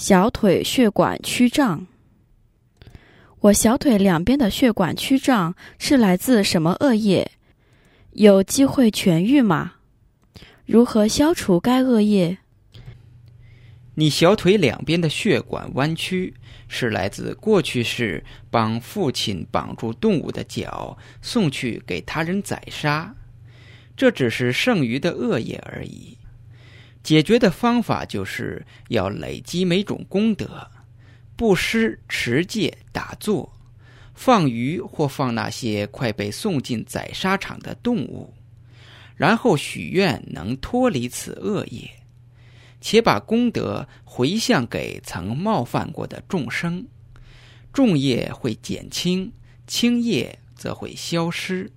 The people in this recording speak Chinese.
小腿血管曲张。我小腿两边的血管曲张是来自什么恶业？有机会痊愈吗？如何消除该恶业？你小腿两边的血管弯曲，是来自过去世帮父亲绑住动物的脚，送去给他人宰杀。这只是剩余的恶业而已。解决的方法就是要累积每种功德：布施、持戒、打坐、放鱼或放那些快被送进宰杀场的动物，然后许愿能脱离此恶业，且把功德回向给曾冒犯过的众生，重业会减轻，轻业则会消失。